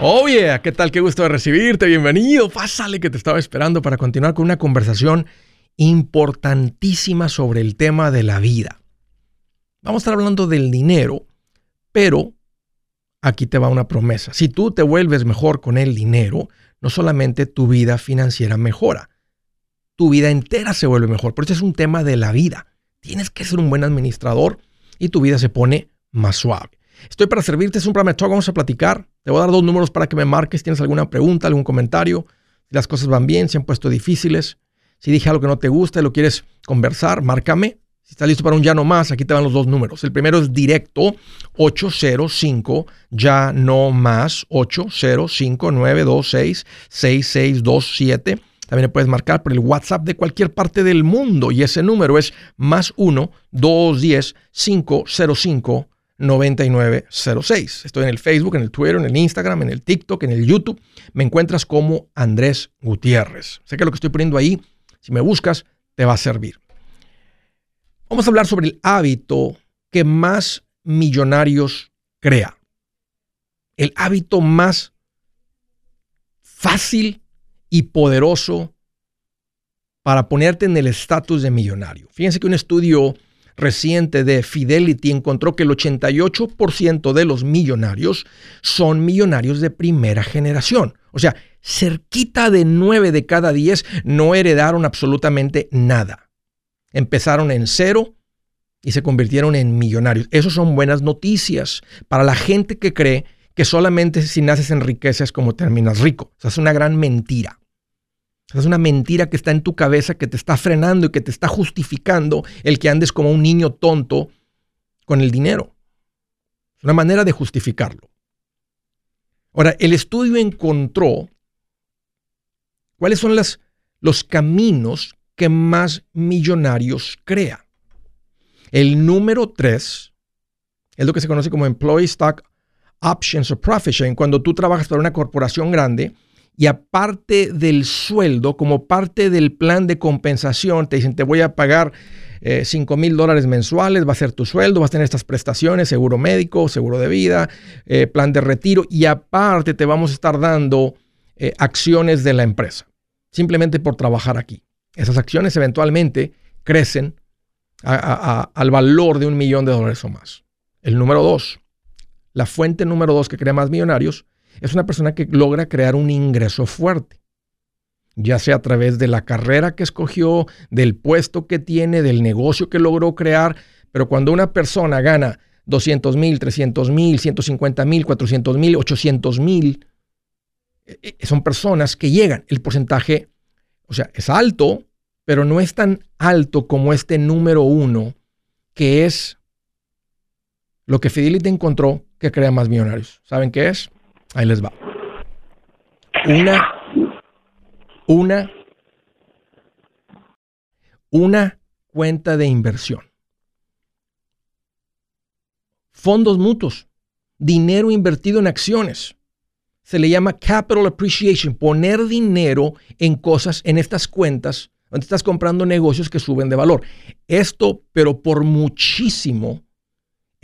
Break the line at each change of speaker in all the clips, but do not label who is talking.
Oh yeah, ¿qué tal? Qué gusto de recibirte. Bienvenido. Pásale que te estaba esperando para continuar con una conversación importantísima sobre el tema de la vida. Vamos a estar hablando del dinero, pero aquí te va una promesa. Si tú te vuelves mejor con el dinero, no solamente tu vida financiera mejora, tu vida entera se vuelve mejor. Por eso es un tema de la vida. Tienes que ser un buen administrador y tu vida se pone más suave. Estoy para servirte, es un programa de talk, vamos a platicar. Te voy a dar dos números para que me marques si tienes alguna pregunta, algún comentario, si las cosas van bien, si han puesto difíciles, si dije algo que no te gusta y lo quieres conversar, márcame. Si estás listo para un ya no más, aquí te van los dos números. El primero es directo 805 ya no más 805 926 6627. También le puedes marcar por el WhatsApp de cualquier parte del mundo y ese número es más 1 210 505 9906. Estoy en el Facebook, en el Twitter, en el Instagram, en el TikTok, en el YouTube. Me encuentras como Andrés Gutiérrez. Sé que lo que estoy poniendo ahí, si me buscas, te va a servir. Vamos a hablar sobre el hábito que más millonarios crea. El hábito más fácil y poderoso para ponerte en el estatus de millonario. Fíjense que un estudio reciente de Fidelity encontró que el 88% de los millonarios son millonarios de primera generación. O sea, cerquita de 9 de cada 10 no heredaron absolutamente nada. Empezaron en cero y se convirtieron en millonarios. Esas son buenas noticias para la gente que cree que solamente si naces en riqueza es como terminas rico. O sea, es una gran mentira. Es una mentira que está en tu cabeza, que te está frenando y que te está justificando el que andes como un niño tonto con el dinero. Es una manera de justificarlo. Ahora, el estudio encontró cuáles son las, los caminos que más millonarios crea. El número tres es lo que se conoce como Employee Stock Options o Profit Sharing. Cuando tú trabajas para una corporación grande, y aparte del sueldo, como parte del plan de compensación, te dicen, te voy a pagar 5 eh, mil dólares mensuales, va a ser tu sueldo, vas a tener estas prestaciones, seguro médico, seguro de vida, eh, plan de retiro, y aparte te vamos a estar dando eh, acciones de la empresa, simplemente por trabajar aquí. Esas acciones eventualmente crecen al valor de un millón de dólares o más. El número dos, la fuente número dos que crea más millonarios es una persona que logra crear un ingreso fuerte, ya sea a través de la carrera que escogió, del puesto que tiene, del negocio que logró crear, pero cuando una persona gana 200 mil, 300 mil, 150 mil, 400 mil, 800 mil, eh, eh, son personas que llegan. El porcentaje, o sea, es alto, pero no es tan alto como este número uno, que es lo que Fidelity encontró que crea más millonarios. ¿Saben qué es? Ahí les va. Una, una, una cuenta de inversión. Fondos mutuos, dinero invertido en acciones. Se le llama capital appreciation, poner dinero en cosas, en estas cuentas, donde estás comprando negocios que suben de valor. Esto, pero por muchísimo,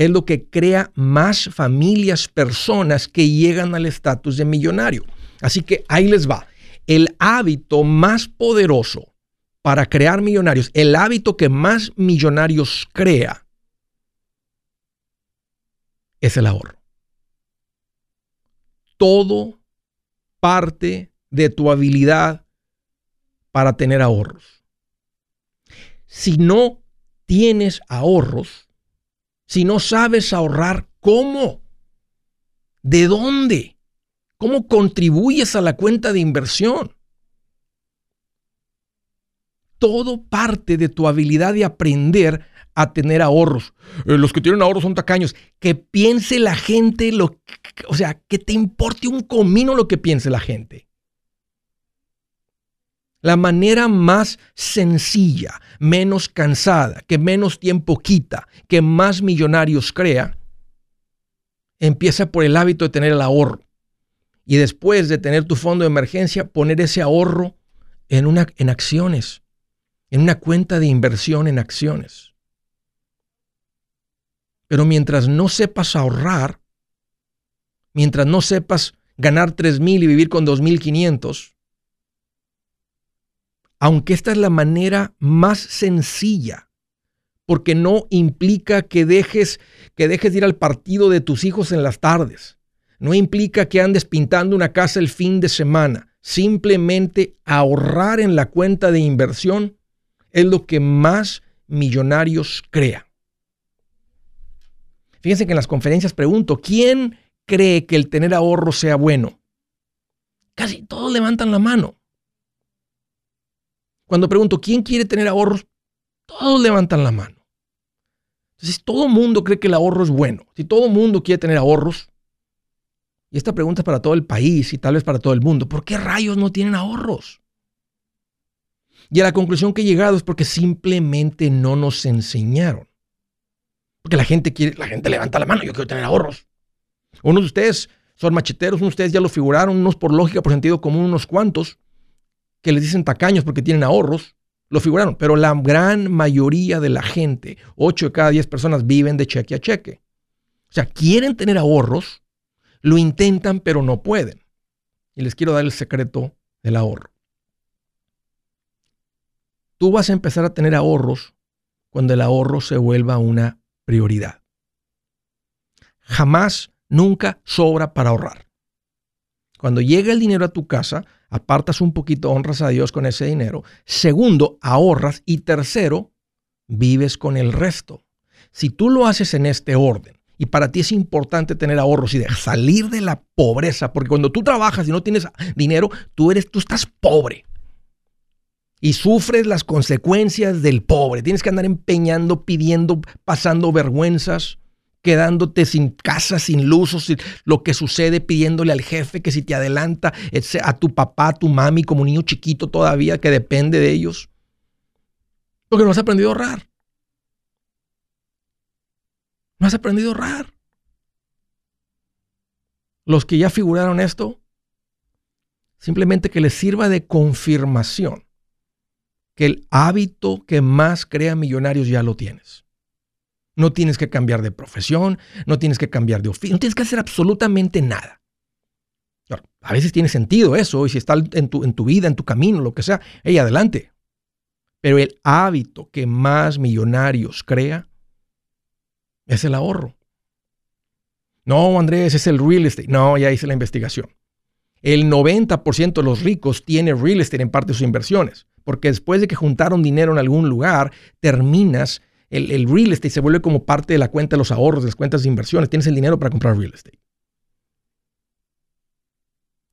es lo que crea más familias, personas que llegan al estatus de millonario. Así que ahí les va. El hábito más poderoso para crear millonarios, el hábito que más millonarios crea, es el ahorro. Todo parte de tu habilidad para tener ahorros. Si no tienes ahorros, si no sabes ahorrar, ¿cómo? ¿De dónde? ¿Cómo contribuyes a la cuenta de inversión? Todo parte de tu habilidad de aprender a tener ahorros. Eh, los que tienen ahorros son tacaños. Que piense la gente, lo, o sea, que te importe un comino lo que piense la gente. La manera más sencilla, menos cansada, que menos tiempo quita, que más millonarios crea, empieza por el hábito de tener el ahorro. Y después de tener tu fondo de emergencia, poner ese ahorro en, una, en acciones, en una cuenta de inversión en acciones. Pero mientras no sepas ahorrar, mientras no sepas ganar 3 mil y vivir con 2.500, aunque esta es la manera más sencilla, porque no implica que dejes, que dejes de ir al partido de tus hijos en las tardes, no implica que andes pintando una casa el fin de semana, simplemente ahorrar en la cuenta de inversión es lo que más millonarios crea. Fíjense que en las conferencias pregunto, ¿quién cree que el tener ahorro sea bueno? Casi todos levantan la mano. Cuando pregunto, ¿quién quiere tener ahorros? Todos levantan la mano. Entonces, si todo el mundo cree que el ahorro es bueno, si todo mundo quiere tener ahorros, y esta pregunta es para todo el país y tal vez para todo el mundo, ¿por qué rayos no tienen ahorros? Y a la conclusión que he llegado es porque simplemente no nos enseñaron. Porque la gente quiere, la gente levanta la mano, yo quiero tener ahorros. Unos de ustedes son macheteros, unos de ustedes ya lo figuraron, unos por lógica, por sentido común, unos cuantos, que les dicen tacaños porque tienen ahorros, lo figuraron. Pero la gran mayoría de la gente, 8 de cada 10 personas, viven de cheque a cheque. O sea, quieren tener ahorros, lo intentan, pero no pueden. Y les quiero dar el secreto del ahorro. Tú vas a empezar a tener ahorros cuando el ahorro se vuelva una prioridad. Jamás, nunca sobra para ahorrar. Cuando llega el dinero a tu casa, apartas un poquito, honras a Dios con ese dinero. Segundo, ahorras. Y tercero, vives con el resto. Si tú lo haces en este orden, y para ti es importante tener ahorros y salir de la pobreza, porque cuando tú trabajas y no tienes dinero, tú eres, tú estás pobre. Y sufres las consecuencias del pobre. Tienes que andar empeñando, pidiendo, pasando vergüenzas, quedándote sin casa, sin luz, lo que sucede pidiéndole al jefe que si te adelanta, a tu papá, a tu mami, como niño chiquito todavía que depende de ellos. Porque no has aprendido a ahorrar. No has aprendido a ahorrar. Los que ya figuraron esto, simplemente que les sirva de confirmación que el hábito que más crea millonarios ya lo tienes. No tienes que cambiar de profesión, no tienes que cambiar de oficio, no tienes que hacer absolutamente nada. a veces tiene sentido eso, y si está en tu, en tu vida, en tu camino, lo que sea, hey, adelante. Pero el hábito que más millonarios crea es el ahorro. No, Andrés, es el real estate. No, ya hice la investigación. El 90% de los ricos tiene real estate en parte de sus inversiones, porque después de que juntaron dinero en algún lugar, terminas, el, real estate se vuelve como parte de la cuenta de los ahorros, de las cuentas de inversiones. Tienes el dinero para comprar real estate.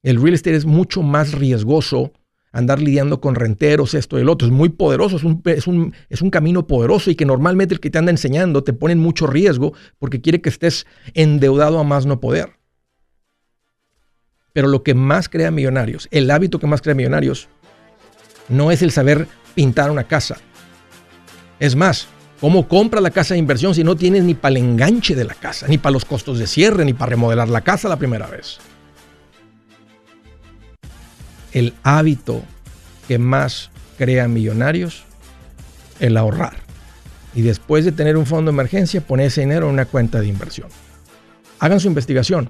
El real estate es mucho más riesgoso andar lidiando con renteros, esto y el otro. Es muy poderoso, es un, es, un, es un, camino poderoso y que normalmente el que te anda enseñando te pone en mucho riesgo porque quiere que estés endeudado a más no poder. Pero lo que más crea millonarios, el hábito que más crea millonarios, no es el saber pintar una casa. Es más, ¿cómo compra la casa de inversión si no tienes ni para el enganche de la casa, ni para los costos de cierre, ni para remodelar la casa la primera vez? el hábito que más crea millonarios, el ahorrar. Y después de tener un fondo de emergencia, poner ese dinero en una cuenta de inversión. Hagan su investigación.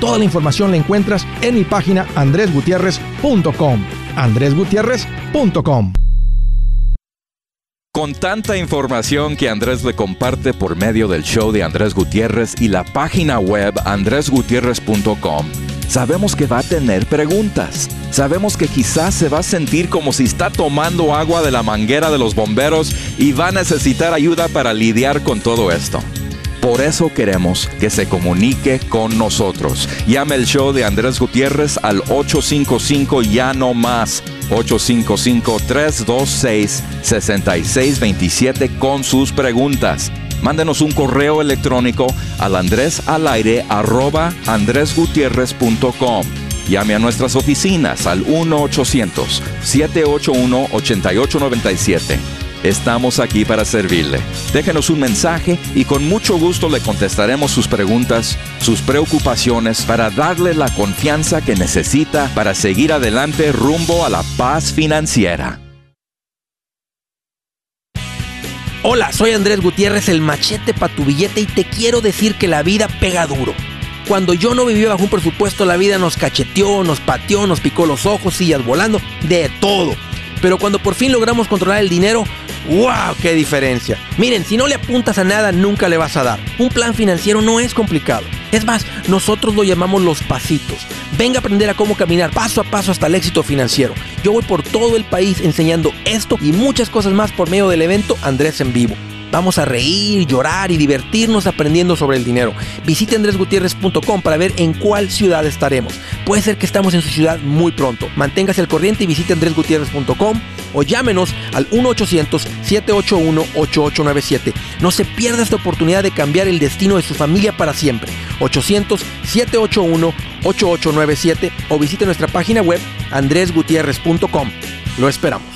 Toda la información la encuentras en mi página andresgutierrez.com. andresgutierrez.com.
Con tanta información que Andrés le comparte por medio del show de Andrés Gutiérrez y la página web andresgutierrez.com, sabemos que va a tener preguntas. Sabemos que quizás se va a sentir como si está tomando agua de la manguera de los bomberos y va a necesitar ayuda para lidiar con todo esto. Por eso queremos que se comunique con nosotros. Llame el show de Andrés Gutiérrez al 855 ya no más. 855-326-6627 con sus preguntas. Mándenos un correo electrónico al andresalaire arroba andresgutierrez.com. Llame a nuestras oficinas al 1-800-781-8897. Estamos aquí para servirle. Déjenos un mensaje y con mucho gusto le contestaremos sus preguntas, sus preocupaciones para darle la confianza que necesita para seguir adelante rumbo a la paz financiera.
Hola, soy Andrés Gutiérrez, el machete para tu billete y te quiero decir que la vida pega duro. Cuando yo no vivía bajo un presupuesto, la vida nos cacheteó, nos pateó, nos picó los ojos, sillas volando, de todo. Pero cuando por fin logramos controlar el dinero, ¡Wow! ¡Qué diferencia! Miren, si no le apuntas a nada, nunca le vas a dar. Un plan financiero no es complicado. Es más, nosotros lo llamamos los pasitos. Venga a aprender a cómo caminar paso a paso hasta el éxito financiero. Yo voy por todo el país enseñando esto y muchas cosas más por medio del evento Andrés en Vivo. Vamos a reír, llorar y divertirnos aprendiendo sobre el dinero. Visite andresgutierrez.com para ver en cuál ciudad estaremos. Puede ser que estamos en su ciudad muy pronto. Manténgase al corriente y visite andresgutierrez.com o llámenos al 1-800-781-8897. No se pierda esta oportunidad de cambiar el destino de su familia para siempre. 800-781-8897 o visite nuestra página web andresgutierrez.com. Lo esperamos.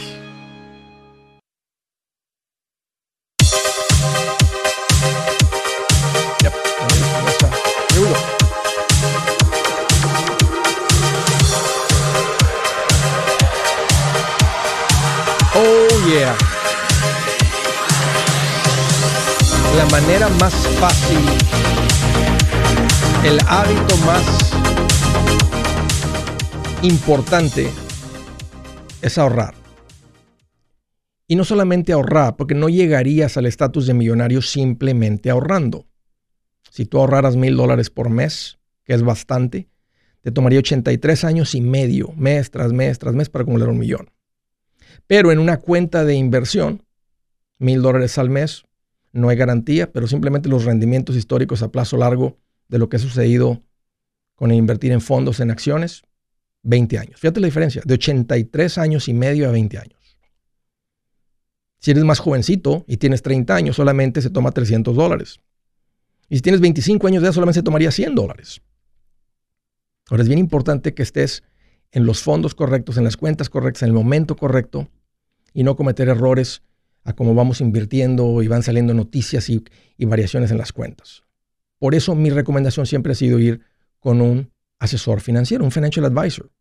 Importante es ahorrar. Y no solamente ahorrar, porque no llegarías al estatus de millonario simplemente ahorrando. Si tú ahorraras mil dólares por mes, que es bastante, te tomaría 83 años y medio, mes tras mes tras mes, para acumular un millón. Pero en una cuenta de inversión, mil dólares al mes, no hay garantía, pero simplemente los rendimientos históricos a plazo largo de lo que ha sucedido con invertir en fondos, en acciones, 20 años. Fíjate la diferencia, de 83 años y medio a 20 años. Si eres más jovencito y tienes 30 años, solamente se toma 300 dólares. Y si tienes 25 años de edad, solamente se tomaría 100 dólares. Ahora es bien importante que estés en los fondos correctos, en las cuentas correctas, en el momento correcto y no cometer errores
a cómo vamos invirtiendo y van saliendo noticias y, y variaciones en las cuentas. Por eso mi recomendación siempre ha sido ir con un asesor financiero, un financial advisor.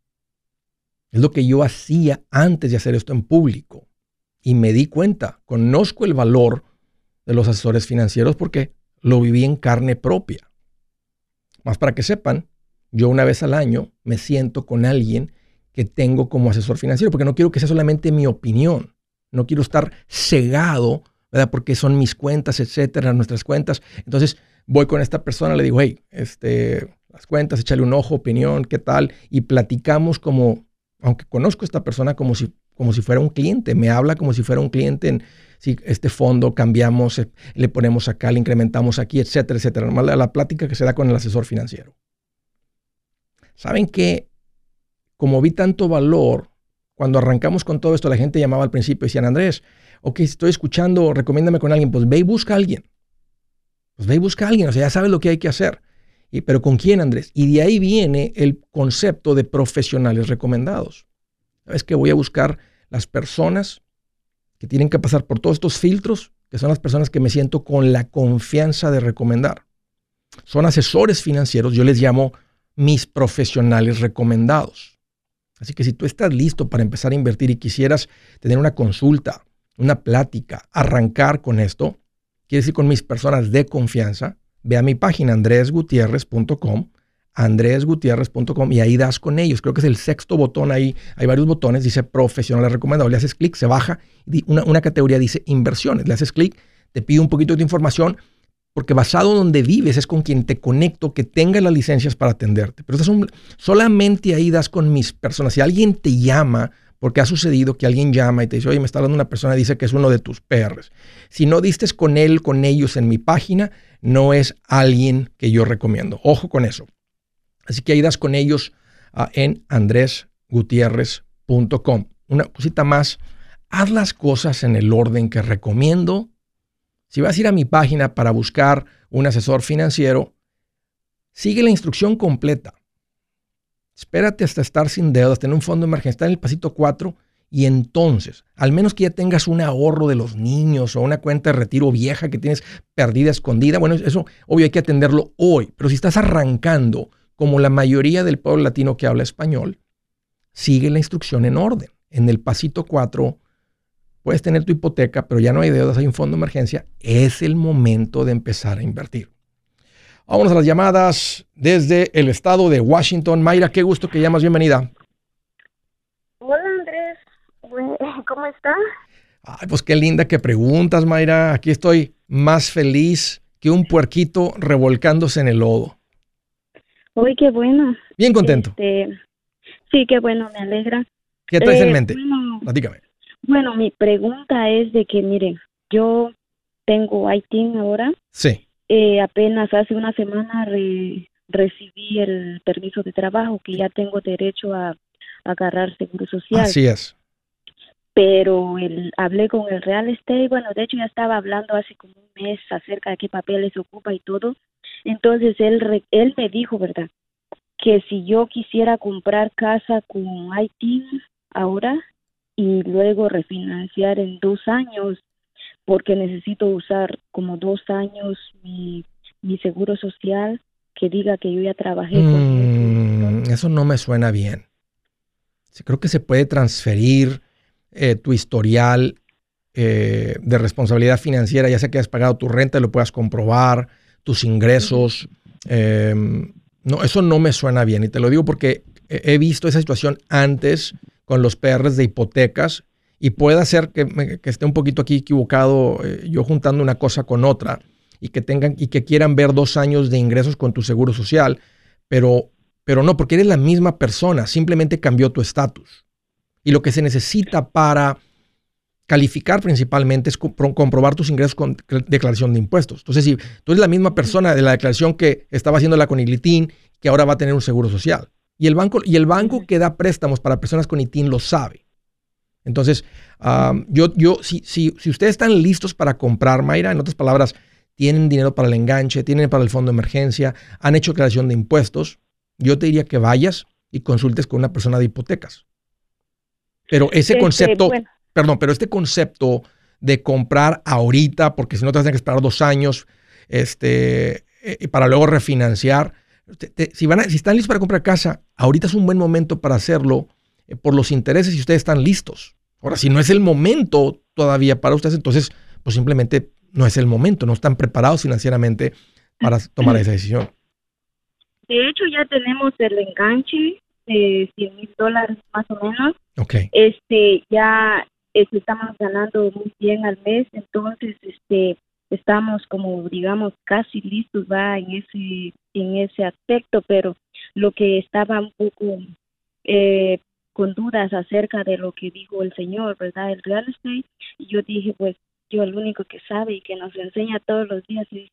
Es lo que yo hacía antes de hacer esto en público. Y me di cuenta, conozco el valor de los asesores financieros porque lo viví en carne propia. Más para que sepan, yo una vez al año me siento con alguien que tengo como asesor financiero, porque no quiero que sea solamente mi opinión. No quiero estar cegado, ¿verdad? Porque son mis cuentas, etcétera, nuestras cuentas. Entonces voy con esta persona, le digo, hey, este, las cuentas, échale un ojo, opinión, qué tal, y platicamos como, aunque conozco a esta persona como si, como si fuera un cliente, me habla como si fuera un cliente en si este fondo cambiamos, eh, le ponemos acá, le incrementamos aquí, etcétera, etcétera. Normal la, plática que se da con el asesor financiero. ¿Saben que Como vi tanto valor, cuando arrancamos con todo esto, la gente llamaba al principio y decían, Andrés, ok, estoy escuchando, recomiéndame con alguien, pues ve y busca a alguien. Pues ve y busca a alguien, o sea, ya sabes lo que hay que hacer. Pero ¿con quién, Andrés? Y de ahí viene el concepto de profesionales recomendados. ¿Sabes que Voy a buscar las personas que tienen que pasar por todos estos filtros, que son las personas que me siento con la confianza de recomendar. Son asesores financieros, yo les llamo mis profesionales recomendados. Así que si tú estás listo para empezar a invertir y quisieras tener una consulta, una plática, arrancar con esto, quiere decir con mis personas de confianza, ve a mi página andresgutierrez.com andresgutierrez.com y ahí das con ellos. Creo que es el sexto botón ahí. Hay varios botones, dice profesional recomendado. Le haces clic, se baja. Una, una categoría dice inversiones. Le haces clic, te pide un poquito de información porque basado donde vives es con quien te conecto que tenga las licencias para atenderte. Pero solamente ahí das con mis personas. Si alguien te llama, porque ha sucedido que alguien llama y te dice, oye, me está hablando una persona dice que es uno de tus perros. Si no distes con él, con ellos en mi página, no es alguien que yo recomiendo. Ojo con eso. Así que ahí das con ellos uh, en andresgutierrez.com. Una cosita más, haz las cosas en el orden que recomiendo. Si vas a ir a mi página para buscar un asesor financiero, sigue la instrucción completa. Espérate hasta estar sin deudas, tener un fondo de emergencia, está en el pasito 4 y entonces, al menos que ya tengas un ahorro de los niños o una cuenta de retiro vieja que tienes perdida, escondida, bueno, eso obvio hay que atenderlo hoy, pero si estás arrancando como la mayoría del pueblo latino que habla español, sigue la instrucción en orden. En el pasito 4 puedes tener tu hipoteca, pero ya no hay deudas, hay un fondo de emergencia. Es el momento de empezar a invertir. Vámonos a las llamadas desde el estado de Washington. Mayra, qué gusto que llamas. Bienvenida.
Hola Andrés, ¿cómo estás?
Ay, pues qué linda que preguntas, Mayra. Aquí estoy más feliz que un puerquito revolcándose en el lodo.
Uy, qué bueno.
Bien contento.
Este, sí, qué bueno, me alegra.
¿Qué traes en
Eh,
mente?
Bueno,
Platícame.
bueno, mi pregunta es de que, miren, yo tengo ITIN ahora.
Sí.
Eh, apenas hace una semana re- recibí el permiso de trabajo, que ya tengo derecho a, a agarrar seguro social.
Así es.
Pero el, hablé con el real estate, bueno, de hecho ya estaba hablando hace como un mes acerca de qué papeles ocupa y todo. Entonces él, él me dijo, ¿verdad? Que si yo quisiera comprar casa con ITIN ahora y luego refinanciar en dos años, porque necesito usar como dos años mi, mi seguro social que diga que yo ya trabajé con
Mm, eso no me suena bien. Sí, creo que se puede transferir eh, tu historial eh, de responsabilidad financiera, ya sea que has pagado tu renta y lo puedas comprobar, tus ingresos. eh, no, eso no me suena bien. Y te lo digo porque he he visto esa situación antes con los PRs de hipotecas y puede ser que, me- que esté un poquito aquí equivocado eh, yo juntando una cosa con otra y que tengan y que quieran ver dos años de ingresos con tu seguro social, pero, pero no, porque eres la misma persona, simplemente cambió tu estatus. Y lo que se necesita para calificar principalmente es compro- comprobar tus ingresos con cl- declaración de impuestos. Entonces, si tú eres la misma persona de la declaración que estaba haciendo la con ITIN, que ahora va a tener un seguro social. Y el banco, y el banco que da préstamos para personas con ITIN lo sabe. Entonces, um, yo, yo, si, si, si ustedes están listos para comprar, Mayra, en otras palabras, tienen dinero para el enganche, tienen para el fondo de emergencia, han hecho declaración de impuestos, yo te diría que vayas y consultes con una persona de hipotecas. Pero ese
Este,
concepto,
bueno.
perdón, pero este concepto de comprar ahorita, porque si no te vas a tener que esperar dos años este, eh, para luego refinanciar. si, van si están listos para comprar casa, ahorita es un buen momento para hacerlo eh, por los intereses y ustedes están listos. Ahora, si no es el momento todavía para ustedes, entonces, pues simplemente no es el momento, no están preparados financieramente para tomar esa decisión.
De hecho, ya tenemos el enganche de 100 mil dólares más o menos. Este, ya este, estamos ganando muy bien al mes, entonces, este, estamos como, digamos, casi listos va en ese, en ese aspecto, pero lo que estaba un poco eh, con dudas acerca de lo que dijo el señor, ¿verdad? El real estate, y yo dije, pues, yo el único que sabe y que nos enseña todos los días es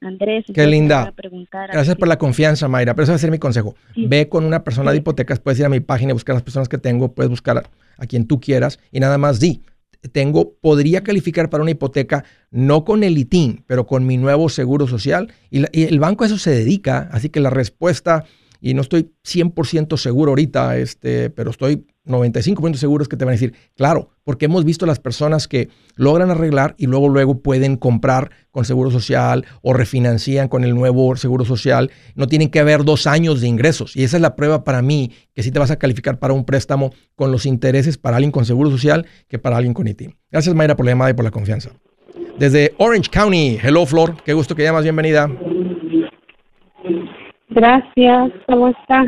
Andrés.
Qué linda. Gracias por la confianza, Mayra. Pero ese va a ser mi consejo. Ve con una persona de hipotecas, puedes ir a mi página y buscar las personas que tengo, puedes buscar a, quien tú quieras y nada más di. Tengo, podría calificar para una hipoteca, no con el ITIN, pero con mi nuevo seguro social. Y, y el banco a eso se dedica, así que la respuesta y no estoy 100% seguro ahorita, este, pero estoy 95% seguro es que te van a decir, claro, porque hemos visto las personas que logran arreglar y luego luego pueden comprar con seguro social o refinancian con el nuevo seguro social. No tienen que haber dos años de ingresos. Y esa es la prueba para mí que sí te vas a calificar para un préstamo con los intereses para alguien con seguro social que para alguien con ITIN. Gracias Mayra por la llamada y por la confianza. Desde Orange County, hello Flor, qué gusto que llamas, bienvenida.
Gracias, ¿cómo está?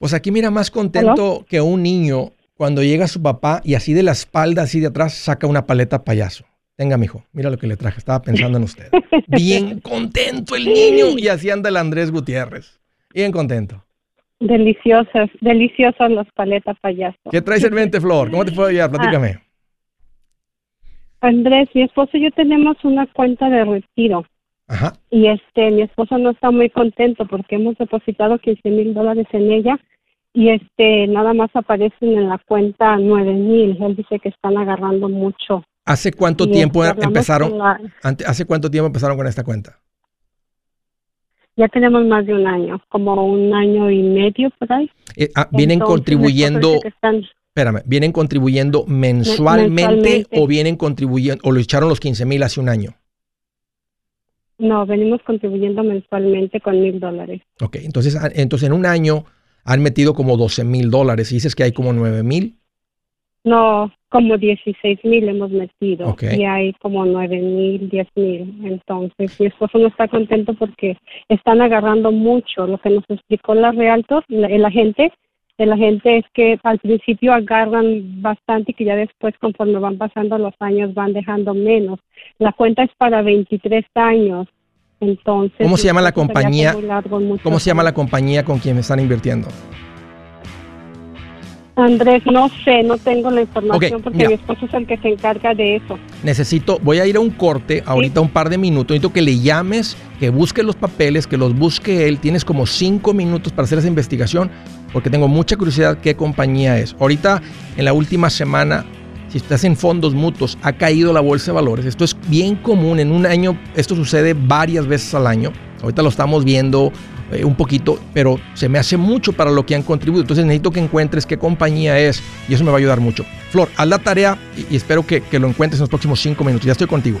Pues aquí mira más contento que un niño cuando llega su papá y así de la espalda, así de atrás, saca una paleta payaso. Tenga, mijo, mira lo que le traje. Estaba pensando en usted. Bien contento el niño. Y así anda el Andrés Gutiérrez. Bien contento.
Deliciosas, deliciosas las paletas payaso.
¿Qué traes en mente, Flor? ¿Cómo te puedo ayudar? Platícame.
Andrés, mi esposo y yo tenemos una cuenta de retiro. Y este, mi esposo no está muy contento porque hemos depositado 15 mil dólares en ella y este, nada más aparecen en la cuenta 9 mil. Él dice que están agarrando mucho.
¿Hace cuánto tiempo empezaron? ¿Hace cuánto tiempo empezaron con esta cuenta?
Ya tenemos más de un año, como un año y medio por ahí.
Eh, ah, ¿Vienen contribuyendo? Espérame, ¿vienen contribuyendo mensualmente, o vienen contribuyendo o lo echaron los 15 mil hace un año?
No, venimos contribuyendo mensualmente con mil dólares.
Ok, entonces, ah, entonces en un año han metido como 12 mil dólares y dices que hay como 9 mil.
No, como 16 mil hemos metido y hay como 9 mil, 10 mil. Entonces mi esposo no está contento porque están agarrando mucho. Lo que nos explicó la Realtor, el agente, el agente es que al principio agarran bastante y que ya después conforme van pasando los años van dejando menos. La cuenta es para 23 años. Entonces,
¿cómo se llama la compañía? ¿Cómo se llama la compañía con quien están invirtiendo?
Andrés, no sé, no tengo la información porque mi esposo es el que se encarga de eso.
Necesito, voy a ir a un corte ahorita un par de minutos. Necesito que le llames, que busque los papeles, que los busque él. Tienes como cinco minutos para hacer esa investigación porque tengo mucha curiosidad qué compañía es. Ahorita, en la última semana, si estás en fondos mutuos, ha caído la bolsa de valores. Esto es bien común en un año, esto sucede varias veces al año. Ahorita lo estamos viendo eh, un poquito, pero se me hace mucho para lo que han contribuido. Entonces necesito que encuentres qué compañía es y eso me va a ayudar mucho. Flor, haz la tarea y, espero que, que lo encuentres en los próximos cinco minutos. Ya estoy contigo.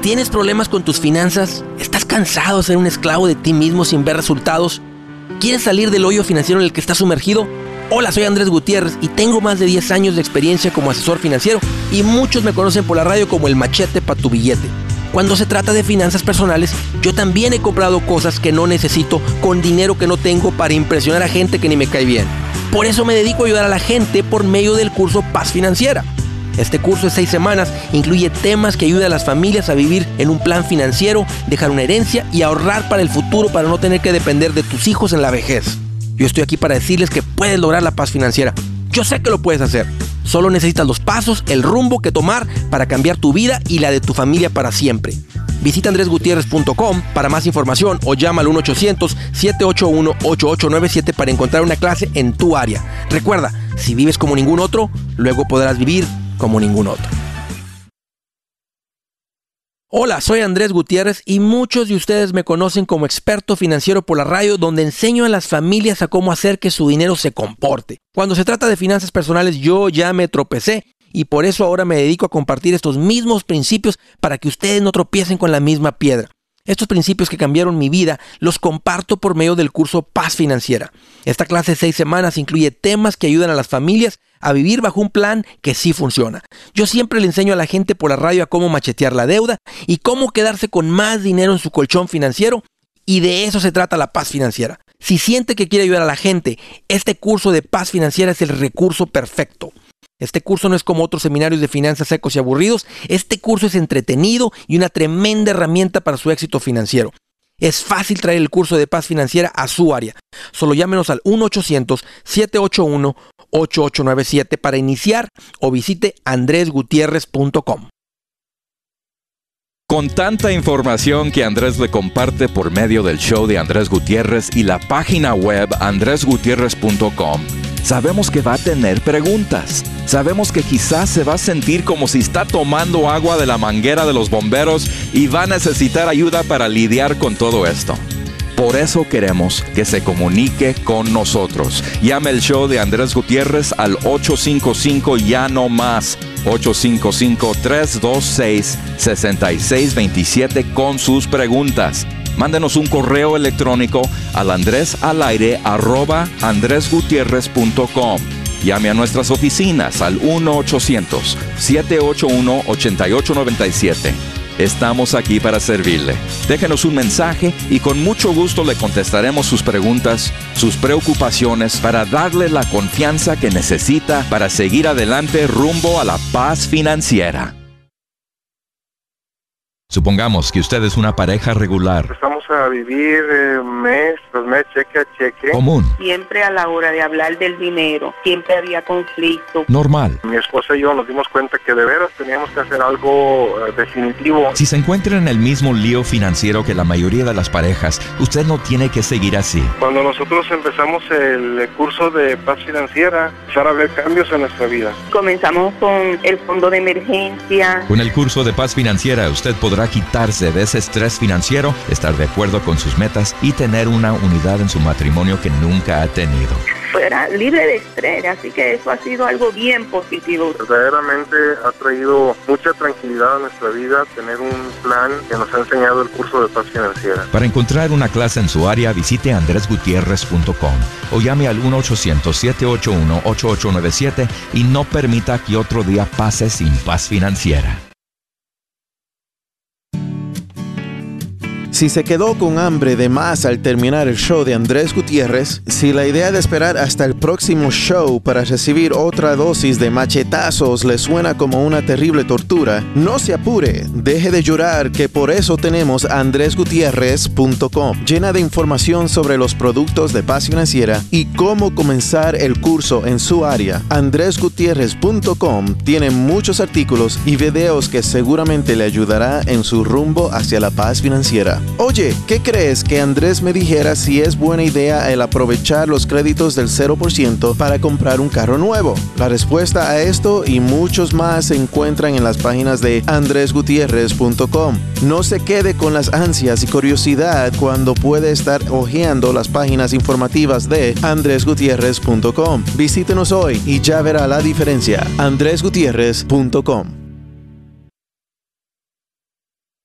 ¿Tienes problemas con tus finanzas? ¿Estás cansado de ser un esclavo de ti mismo sin ver resultados? ¿Quieres salir del hoyo financiero en el que estás sumergido?
Hola, soy Andrés Gutiérrez y tengo más de 10 años de experiencia como asesor financiero y muchos me conocen por la radio como el machete para tu billete. Cuando se trata de finanzas personales, yo también he comprado cosas que no necesito con dinero que no tengo para impresionar a gente que ni me cae bien. Por eso me dedico a ayudar a la gente por medio del curso Paz Financiera. Este curso de seis semanas incluye temas que ayudan a las familias a vivir en un plan financiero, dejar una herencia y ahorrar para el futuro para no tener que depender de tus hijos en la vejez. Yo estoy aquí para decirles que puedes lograr la paz financiera. Yo sé que lo puedes hacer. Solo necesitas los pasos, el rumbo que tomar para cambiar tu vida y la de tu familia para siempre. Visita andresgutierrez.com para más información o llama al 1-800-781-8897 para encontrar una clase en tu área. Recuerda, si vives como ningún otro, luego podrás vivir como ningún otro. Hola, soy Andrés Gutiérrez y muchos de ustedes me conocen como experto financiero por la radio donde enseño a las familias a cómo hacer que su dinero se comporte. Cuando se trata de finanzas personales yo ya me tropecé y por eso ahora me dedico a compartir estos mismos principios para que ustedes no tropiecen con la misma piedra. Estos principios que cambiaron mi vida los comparto por medio del curso Paz Financiera. Esta clase de seis semanas incluye temas que ayudan a las familias a vivir bajo un plan que sí funciona. Yo siempre le enseño a la gente por la radio a cómo machetear la deuda y cómo quedarse con más dinero en su colchón financiero y de eso se trata la paz financiera. Si siente que quiere ayudar a la gente, este curso de paz financiera es el recurso perfecto. Este curso no es como otros seminarios de finanzas secos y aburridos. Este curso es entretenido y una tremenda herramienta para su éxito financiero. Es fácil traer el curso de paz financiera a su área. Solo llámenos al 1-800-781-8897 para iniciar o visite andresgutierrez.com.
Con tanta información que Andrés le comparte por medio del show de Andrés Gutiérrez y la página web andresgutierrez.com, sabemos que va a tener preguntas. Sabemos que quizás se va a sentir como si está tomando agua de la manguera de los bomberos y va a necesitar ayuda para lidiar con todo esto. Por eso queremos que se comunique con nosotros. Llame el show de Andrés Gutiérrez al 855 ya no más. 855-326-6627 con sus preguntas. Mándenos un correo electrónico al andresalaire arroba andresgutierrez.com. Llame a nuestras oficinas al 1-800-781-8897. Estamos aquí para servirle. Déjenos un mensaje y con mucho gusto le contestaremos sus preguntas, sus preocupaciones para darle la confianza que necesita para seguir adelante rumbo a la paz financiera. Supongamos que usted es una pareja regular.
A vivir eh, mes tras mes, cheque a cheque.
Común.
Siempre a la hora de hablar del dinero, siempre había conflicto.
Normal.
Mi esposa y yo nos dimos cuenta que de veras teníamos que hacer algo eh, definitivo.
Si se encuentra en el mismo lío financiero que la mayoría de las parejas, usted no tiene que seguir así.
Cuando nosotros empezamos el curso de paz financiera, empezaron a haber cambios en nuestra vida.
Comenzamos con el fondo de emergencia.
Con el curso de paz financiera, usted podrá quitarse de ese estrés financiero, estar de acuerdo con sus metas y tener una unidad en su matrimonio que nunca ha tenido.
Fuera libre de estrés, así que eso ha sido algo bien positivo.
Verdaderamente ha traído mucha tranquilidad a nuestra vida tener un plan que nos ha enseñado el curso de paz financiera.
Para encontrar una clase en su área, visite andresgutierrez.com o llame al 1-800-781-8897 y no permita que otro día pase sin paz financiera.
Si se quedó con hambre de más al terminar el show de Andrés Gutiérrez, si la idea de esperar hasta el próximo show para recibir otra dosis de machetazos le suena como una terrible tortura, no se apure, deje de llorar que por eso tenemos andresgutierrez.com, llena de información sobre los productos de paz financiera y cómo comenzar el curso en su área. andresgutierrez.com tiene muchos artículos y videos que seguramente le ayudará en su rumbo hacia la paz financiera. Oye, ¿qué crees que Andrés me dijera si es buena idea el aprovechar los créditos del 0% para comprar un carro nuevo? La respuesta a esto y muchos más se encuentran en las páginas de andresgutierrez.com. No se quede con las ansias y curiosidad cuando puede estar hojeando las páginas informativas de andresgutierrez.com. Visítenos hoy y ya verá la diferencia. andresgutierrez.com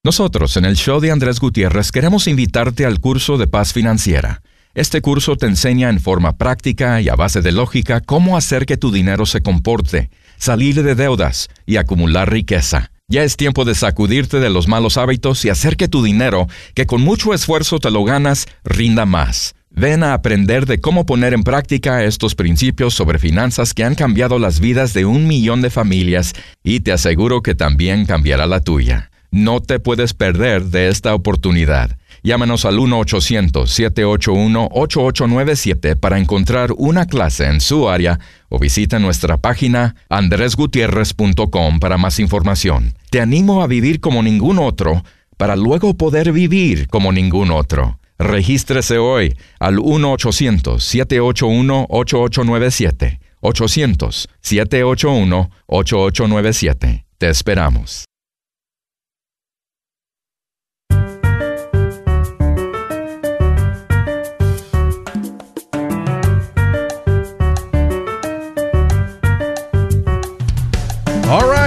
Nosotros en el show de Andrés Gutiérrez queremos invitarte al curso de paz financiera. Este curso te enseña en forma práctica y a base de lógica cómo hacer que tu dinero se comporte, salir de deudas y acumular riqueza. Ya es tiempo de sacudirte de los malos hábitos y hacer que tu dinero, que con mucho esfuerzo te lo ganas, rinda más. Ven a aprender de cómo poner en práctica estos principios sobre finanzas que han cambiado las vidas de un millón de familias y te aseguro que también cambiará la tuya. No te puedes perder de esta oportunidad. Llámanos al 1-800-781-8897 para encontrar una clase en su área o visita nuestra página andresgutierrez.com para más información. Te animo a vivir como ningún otro para luego poder vivir como ningún otro. Regístrese hoy al 1-800-781-8897. 800-781-8897. Te esperamos.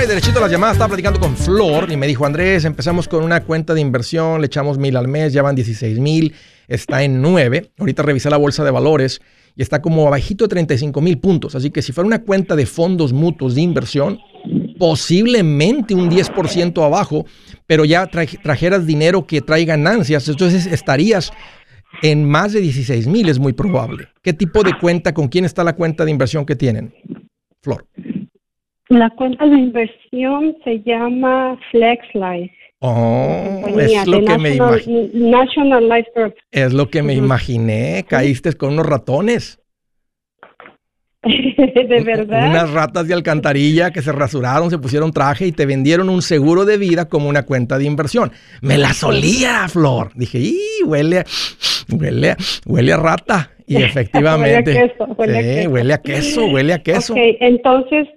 Alright, derechito a las llamadas. Estaba platicando con Flor y me dijo, Andrés, empezamos con una cuenta de inversión, le echamos mil al mes, ya van 16 mil, está en 9. Ahorita revisé la bolsa de valores y está como abajito de 35 mil puntos. Así que si fuera una cuenta de fondos mutuos de inversión, posiblemente un 10% abajo, pero ya trajeras dinero que trae ganancias, entonces estarías en más de 16 mil, es muy probable. ¿Qué tipo de cuenta, con quién está la cuenta de inversión que tienen? Flor.
La cuenta de inversión se llama FlexLife.
Oh, es lo que me imaginé.
National Life Group.
Es lo que me imaginé. Caíste con unos ratones.
de verdad.
Unas ratas de alcantarilla que se rasuraron, se pusieron traje y te vendieron un seguro de vida como una cuenta de inversión. Me la solía, Flor. Dije, ¡y! Huele, huele, huele a rata. Y efectivamente. huele a queso. Huele, a queso. huele a queso, huele a queso.
Ok, entonces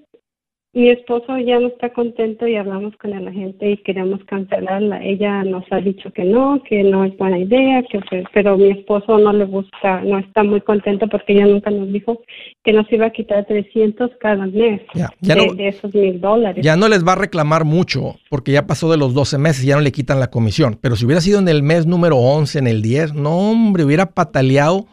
mi esposo ya no está contento y hablamos con la gente y queremos cancelarla. Ella nos ha dicho que no, que no es buena idea, que pero mi esposo no le gusta, no está muy contento porque ella nunca nos dijo que nos iba a quitar 300 cada mes de, esos mil dólares.
Ya no les va a reclamar mucho porque ya pasó de los 12 meses y ya no le quitan la comisión. Pero si hubiera sido en el mes número 11, en el 10, no hombre, hubiera pataleado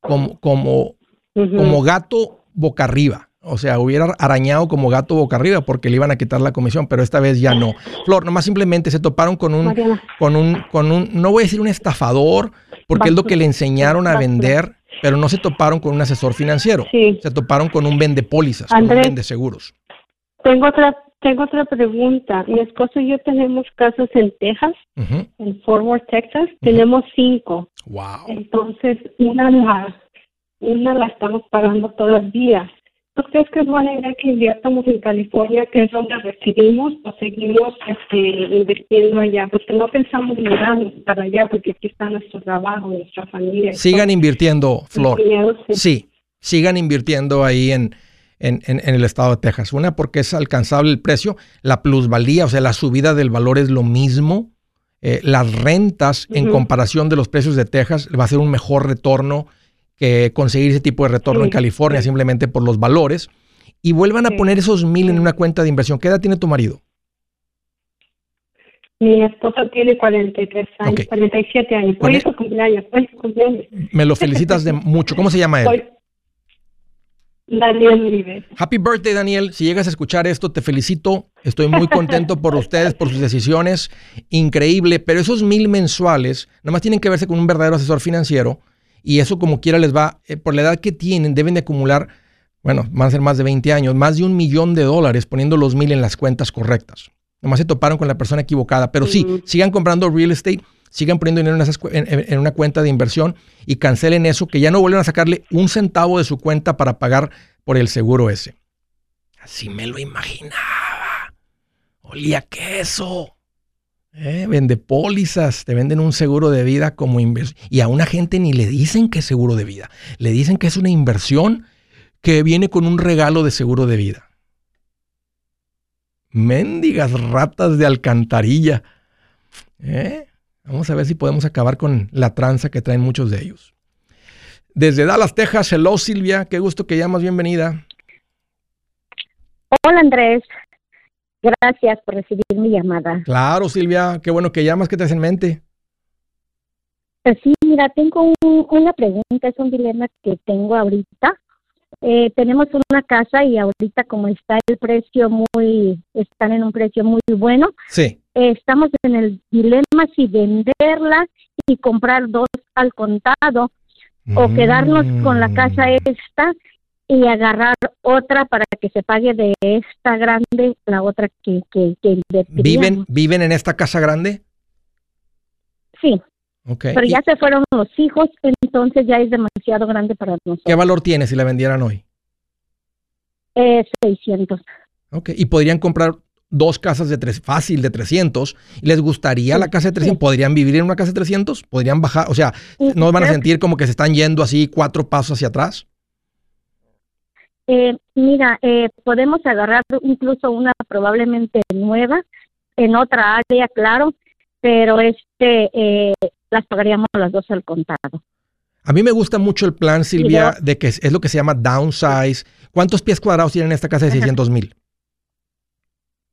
como, como, como gato boca arriba. O sea, hubiera arañado como gato boca arriba porque le iban a quitar la comisión, pero esta vez ya no. Flor, nomás simplemente se toparon con un, con un, con un, no voy a decir un estafador, porque es lo que le enseñaron a vender, pero no se toparon con un asesor financiero. Se toparon con un vende pólizas, con un vende seguros.
Tengo otra, tengo otra pregunta. Mi esposo y yo tenemos casos en Texas, en Fort Worth, Texas. Tenemos cinco.
Wow.
Entonces, una la, una la estamos pagando todavía ¿Tú crees que es buena idea que invirtamos en California, que es donde residimos, o seguimos este, invirtiendo allá? Porque no pensamos mudarnos para allá, porque aquí está nuestro trabajo, nuestra familia.
Sigan invirtiendo, Flor. sí. sigan invirtiendo ahí en, en, el estado de Texas. Una, porque es alcanzable el precio, la plusvalía, o sea, la subida del valor es lo mismo. Eh, las rentas en comparación de los precios de Texas va a ser un mejor retorno que conseguir ese tipo de retorno en California simplemente por los valores y vuelvan a poner esos mil en una cuenta de inversión. ¿Qué edad tiene tu marido?
Mi esposo tiene 43 años, 47 años. Hoy su cumpleaños, cumpleaños.
Me lo felicitas de mucho. ¿Cómo se llama él?
Daniel River.
Happy birthday, Daniel. Si llegas a escuchar esto, te felicito. Estoy muy contento por ustedes, por sus decisiones. Increíble. Pero esos mil mensuales, nada más tienen que verse con un verdadero asesor financiero y eso como quiera les va, eh, por la edad que tienen, deben de acumular, bueno, van a ser más de 20 años, más de un millón de dólares poniendo los mil en las cuentas correctas. Nomás se toparon con la persona equivocada, pero sí, sigan comprando real estate, sigan poniendo dinero en, una cuenta de inversión y cancelen eso, que ya no vuelvan a sacarle un centavo de su cuenta para pagar por el seguro ese. Así me lo imaginaba. Olía queso. Eh, vende pólizas, te venden un seguro de vida como inversión. Y a una gente ni le dicen que es seguro de vida. Le dicen que es una inversión que viene con un regalo de seguro de vida. Méndigas ratas de alcantarilla. ¿Eh? Vamos a ver si podemos acabar con la tranza que traen muchos de ellos. Desde Dallas, Texas, hello Silvia, qué gusto que llamas, bienvenida.
Hola Andrés, Gracias por recibir mi llamada.
Claro, Silvia, qué bueno que llamas, ¿qué te hace en mente?
Pues sí, mira, tengo una pregunta, es un dilema que tengo ahorita. Eh, tenemos una casa y ahorita como está el precio muy, están en un precio muy bueno.
Sí.
Eh, estamos en el dilema si venderla y comprar dos al contado o quedarnos con la casa mm. esta y agarrar otra para que se pague de esta grande la otra que, que,
¿Viven, ¿Viven en esta casa grande?
Sí. Pero ya se fueron los hijos, entonces ya es demasiado grande para nosotros.
¿Qué valor tiene si la vendieran hoy?
Eh, 600.
Ok, y podrían comprar dos casas de tres, fácil de 300. ¿Les gustaría la casa de 300? ¿Podrían vivir en una casa de 300? ¿Podrían bajar? O sea, ¿no van a sentir como que se están yendo así cuatro pasos hacia atrás?
Eh, mira, eh, podemos agarrar incluso una probablemente nueva en otra área, claro, pero este eh, las pagaríamos las dos al contado.
A mí me gusta mucho el plan, Silvia, de que es, lo que se llama downsize. ¿Cuántos pies cuadrados tiene esta casa de 600 mil?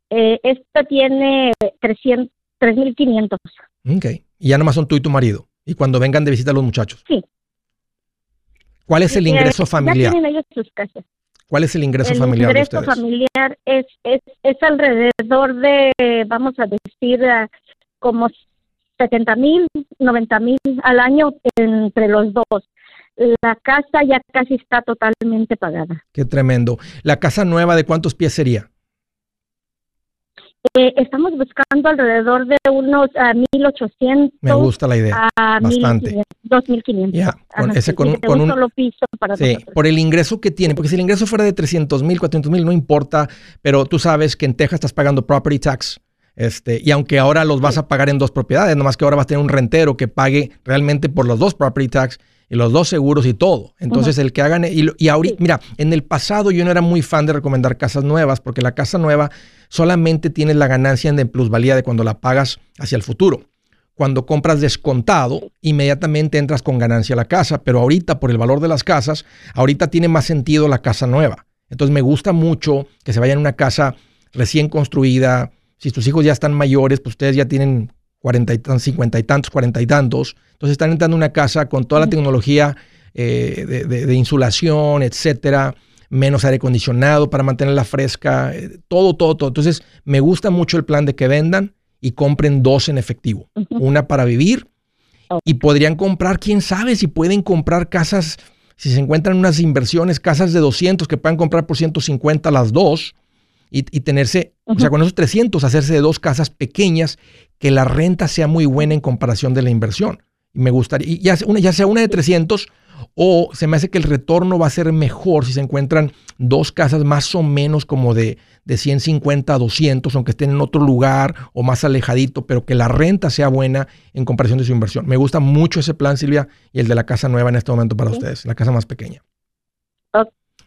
Eh, esta tiene 3.500.
Ok. Y ya nomás son tú y tu marido. Y cuando vengan de visita a los muchachos.
Sí.
¿Cuál es el ingreso familiar?
Ya tienen ellos sus casas.
¿Cuál es el ingreso familiar
de ustedes? El ingreso familiar es, es, es alrededor de, vamos a decir, como 70 mil, 90 mil al año entre los dos. La casa ya casi está totalmente pagada.
Qué tremendo. ¿La casa nueva de cuántos pies sería?
Eh, estamos buscando alrededor de unos uh, ah, 1.800.
Me gusta la idea. bastante.
2.500.
Ya, con, ese, con, un, solo piso para Sí, por el ingreso que tiene, porque si el ingreso fuera de 300 mil, 400 mil, no importa, pero tú sabes que en Texas estás pagando property tax este, y aunque ahora los vas a pagar en dos propiedades, nomás que ahora vas a tener un rentero que pague realmente por los dos property tax los dos seguros y todo. Entonces, el que hagan. Y, y ahorita, mira, en el pasado yo no era muy fan de recomendar casas nuevas porque la casa nueva solamente tiene la ganancia en plusvalía de cuando la pagas hacia el futuro. Cuando compras descontado, inmediatamente entras con ganancia a la casa, pero ahorita por el valor de las casas, ahorita tiene más sentido la casa nueva. Entonces me gusta mucho que se vayan a una casa recién construida, si tus hijos ya están mayores, pues ustedes ya tienen cuarenta y tantos, cincuenta y tantos, cuarenta y tantos. Entonces están entrando en una casa con toda la tecnología eh, de, insulación, etcétera, menos aire acondicionado para mantenerla fresca, eh, todo, todo, todo. Entonces me gusta mucho el plan de que vendan y compren dos en efectivo. Una para vivir y podrían comprar, quién sabe si pueden comprar casas, si se encuentran unas inversiones, casas de 200 que puedan comprar por 150 las dos y, tenerse, o sea, con esos 300 hacerse de dos casas pequeñas que la renta sea muy buena en comparación de la inversión. Y me gustaría, ya, una, ya sea una de 300 o se me hace que el retorno va a ser mejor si se encuentran dos casas más o menos como de, de 150 a 200, aunque estén en otro lugar o más alejadito, pero que la renta sea buena en comparación de su inversión. Me gusta mucho ese plan, Silvia, y el de la casa nueva en este momento para ustedes, la casa más pequeña.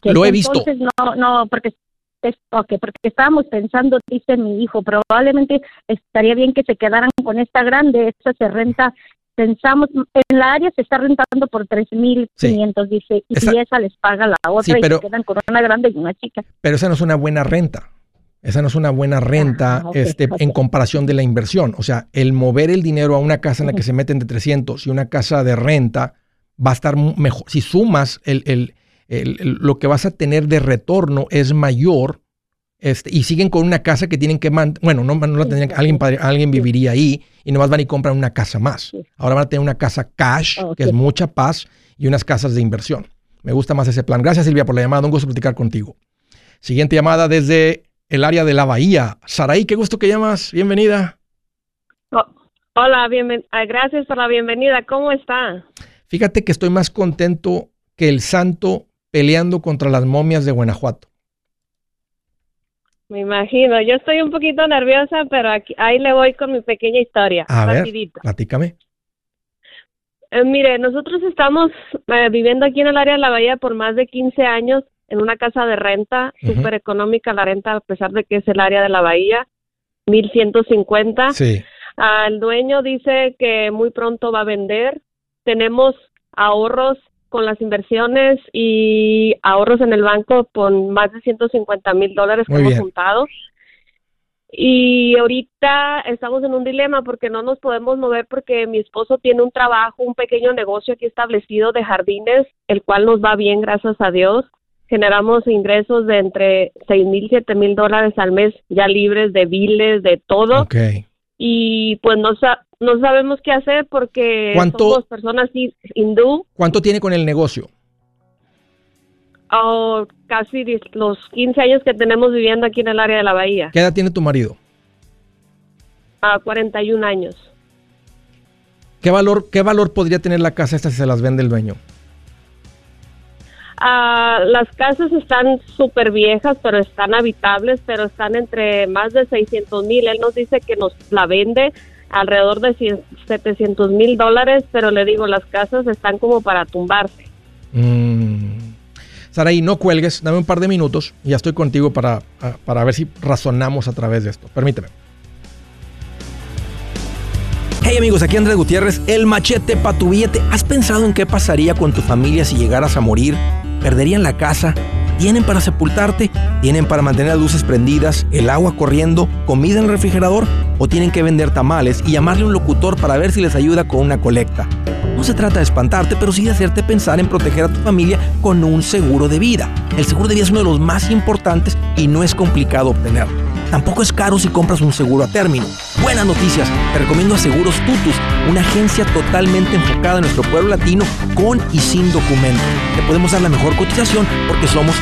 Lo he visto.
no, no, porque porque estábamos pensando, dice mi hijo, probablemente estaría bien que se quedaran con esta grande, esta se renta, pensamos, en la área se está rentando por 3.500, dice, y si esa les paga la otra y se quedan con una grande y una chica.
Pero esa no es una buena renta. Esa no es una buena renta ah, este, en comparación de la inversión. O sea, el mover el dinero a una casa en la que se meten de 300 y una casa de renta va a estar mejor. Si sumas el, el lo que vas a tener de retorno es mayor este, y siguen con una casa que tienen que mantener, bueno, no, no la tendrían, alguien, alguien viviría ahí y nomás van y compran una casa más. Ahora van a tener una casa cash, que es mucha paz, y unas casas de inversión. Me gusta más ese plan. Gracias Silvia por la llamada, un gusto platicar contigo. Siguiente llamada desde el área de la Bahía. Saraí, qué gusto que llamas, bienvenida.
Oh, hola, ah, gracias por la bienvenida, ¿cómo está?
Fíjate que estoy más contento que el santo peleando contra las momias de Guanajuato.
Me imagino, yo estoy un poquito nerviosa, pero aquí, ahí le voy con mi pequeña historia.
A ver, platícame.
Eh, mire, nosotros estamos eh, viviendo aquí en el área de la Bahía por más de 15 años en una casa de renta, súper económica la renta, a pesar de que es el área de la Bahía, 1150.
Sí.
Ah, el dueño dice que muy pronto va a vender. Tenemos ahorros con las inversiones y ahorros en el banco con más de 150 mil dólares que hemos juntado. Y ahorita estamos en un dilema porque no nos podemos mover porque mi esposo tiene un trabajo, un pequeño negocio aquí establecido de jardines, el cual nos va bien, gracias a Dios. Generamos ingresos de entre seis mil, siete mil dólares al mes, ya libres de biles, de todo. Y pues no, no sabemos qué hacer porque somos personas hindú.
¿Cuánto tiene con el negocio?
Oh, casi los 15 años que tenemos viviendo aquí en el área de la bahía.
¿Qué edad tiene tu marido?
A 41 años.
¿Qué valor, ¿Qué valor podría tener la casa esta si se las vende el dueño?
Ah, las casas están súper viejas, pero están habitables, pero están entre más de 600 mil. Él nos dice que nos la vende alrededor de 700 mil dólares, pero le digo, las casas están como para tumbarse.
Mm. Saraí, no cuelgues, dame un par de minutos y ya estoy contigo para, para ver si razonamos a través de esto. Permíteme. Hey amigos, aquí Andrés Gutiérrez, el machete para tu billete. ¿Has pensado en qué pasaría con tu familia si llegaras a morir? ¿Perderían la casa? ¿Tienen para sepultarte? ¿Tienen para mantener las luces prendidas, el agua corriendo, comida en el refrigerador? ¿O tienen que vender tamales y llamarle a un locutor para ver si les ayuda con una colecta? No se trata de espantarte, pero sí de hacerte pensar en proteger a tu familia con un seguro de vida. El seguro de vida es uno de los más importantes y no es complicado obtenerlo. Tampoco es caro si compras un seguro a término. Buenas noticias, te recomiendo a Seguros Tutus, una agencia totalmente enfocada en nuestro pueblo latino con y sin documentos. Te podemos dar la mejor cotización porque somos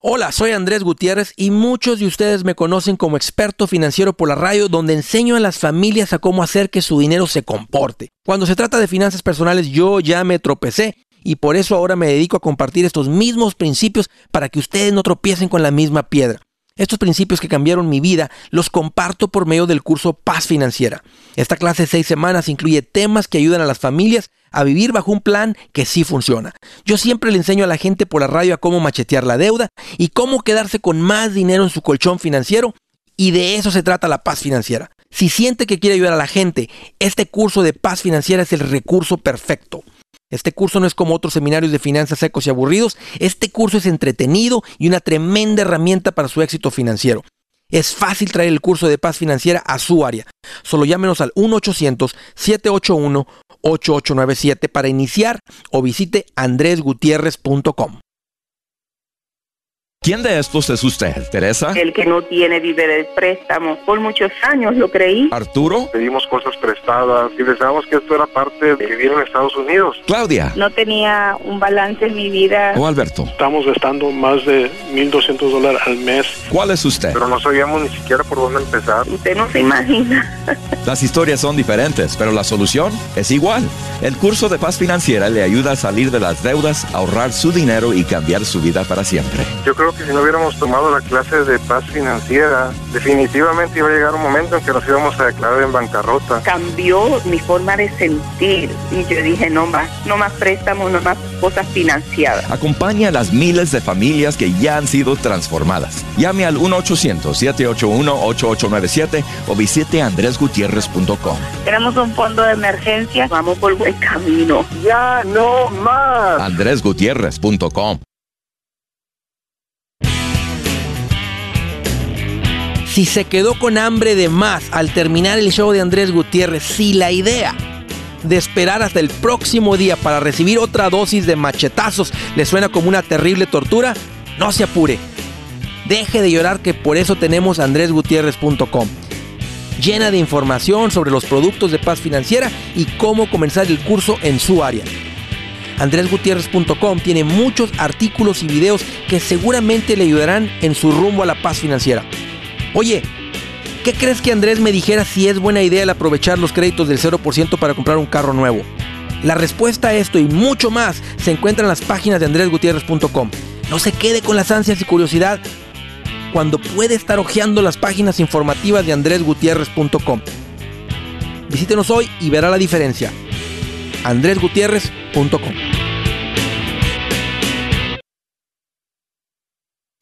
Hola, soy Andrés Gutiérrez y muchos de ustedes me conocen como experto financiero por la radio donde enseño a las familias a cómo hacer que su dinero se comporte. Cuando se trata de finanzas personales yo ya me tropecé y por eso ahora me dedico a compartir estos mismos principios para que ustedes no tropiecen con la misma piedra. Estos principios que cambiaron mi vida los comparto por medio del curso Paz Financiera. Esta clase de seis semanas incluye temas que ayudan a las familias a vivir bajo un plan que sí funciona. Yo siempre le enseño a la gente por la radio a cómo machetear la deuda y cómo quedarse con más dinero en su colchón financiero y de eso se trata la paz financiera. Si siente que quiere ayudar a la gente, este curso de paz financiera es el recurso perfecto. Este curso no es como otros seminarios de finanzas secos y aburridos. Este curso es entretenido y una tremenda herramienta para su éxito financiero. Es fácil traer el curso de paz financiera a su área. Solo llámenos al 1-800-781-8897 para iniciar o visite andresgutierrez.com.
¿Quién de estos es usted, Teresa?
El que no tiene vive del préstamo. Por muchos años lo creí.
¿Arturo?
Pedimos cosas prestadas y pensábamos que esto era parte de vivir en Estados Unidos.
¿Claudia?
No tenía un balance en mi vida.
¿O Alberto?
Estamos gastando más de 1.200 dólares al mes.
¿Cuál es usted?
Pero no sabíamos ni siquiera por dónde empezar.
Usted no se imagina.
Las historias son diferentes, pero la solución es igual. El curso de paz financiera le ayuda a salir de las deudas, ahorrar su dinero y cambiar su vida para siempre.
Yo creo que si no hubiéramos tomado la clase de paz financiera, definitivamente iba a llegar un momento en que nos íbamos a declarar en bancarrota.
Cambió mi forma de sentir y yo dije, no más, no más préstamos, no más cosas financiadas.
Acompaña a las miles de familias que ya han sido transformadas. Llame al 1-800-781-8897 o visite andresgutierrez.com.
Tenemos un fondo de emergencia, vamos por buen camino.
Ya no más.
andresgutierrez.com
Si se quedó con hambre de más al terminar el show de Andrés Gutiérrez, si la idea de esperar hasta el próximo día para recibir otra dosis de machetazos le suena como una terrible tortura, no se apure. Deje de llorar que por eso tenemos andresgutierrez.com. Llena de información sobre los productos de paz financiera y cómo comenzar el curso en su área. andresgutierrez.com tiene muchos artículos y videos que seguramente le ayudarán en su rumbo a la paz financiera. Oye, ¿qué crees que Andrés me dijera si es buena idea el aprovechar los créditos del 0% para comprar un carro nuevo? La respuesta a esto y mucho más se encuentra en las páginas de andresgutierrez.com. No se quede con las ansias y curiosidad cuando puede estar hojeando las páginas informativas de andresgutierrez.com. Visítenos hoy y verá la diferencia. andresgutierrez.com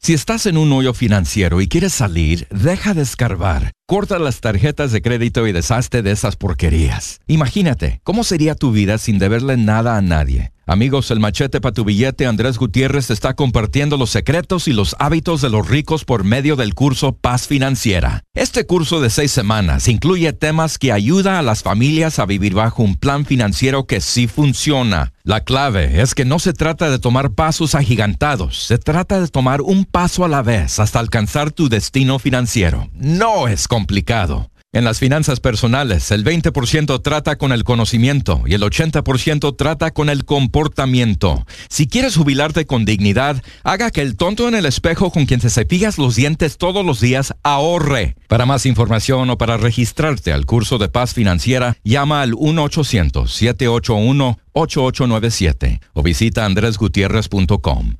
Si estás en un hoyo financiero y quieres salir, deja de escarbar. Corta las tarjetas de crédito y deshazte de esas porquerías. Imagínate, ¿cómo sería tu vida sin deberle nada a nadie? Amigos, el machete para tu billete Andrés Gutiérrez está compartiendo los secretos y los hábitos de los ricos por medio del curso Paz Financiera. Este curso de seis semanas incluye temas que ayudan a las familias a vivir bajo un plan financiero que sí funciona. La clave es que no se trata de tomar pasos agigantados, se trata de tomar un paso a la vez hasta alcanzar tu destino financiero. No es complicado. En las finanzas personales, el 20% trata con el conocimiento y el 80% trata con el comportamiento. Si quieres jubilarte con dignidad, haga que el tonto en el espejo con quien te cepillas los dientes todos los días ahorre. Para más información o para registrarte al curso de paz financiera, llama al 1-800-781-8897 o visita andresgutierrez.com.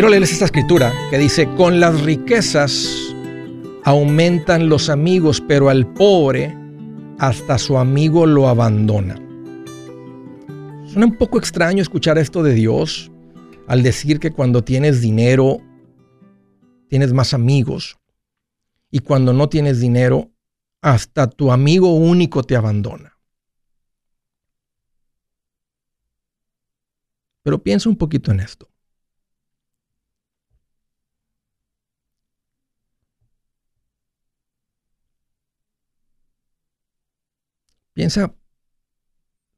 Quiero leerles esta escritura que dice, con las riquezas aumentan los amigos, pero al pobre hasta su amigo lo abandona. Suena un poco extraño escuchar esto de Dios al decir que cuando tienes dinero tienes más amigos y cuando no tienes dinero hasta tu amigo único te abandona. Pero piensa un poquito en esto. Piensa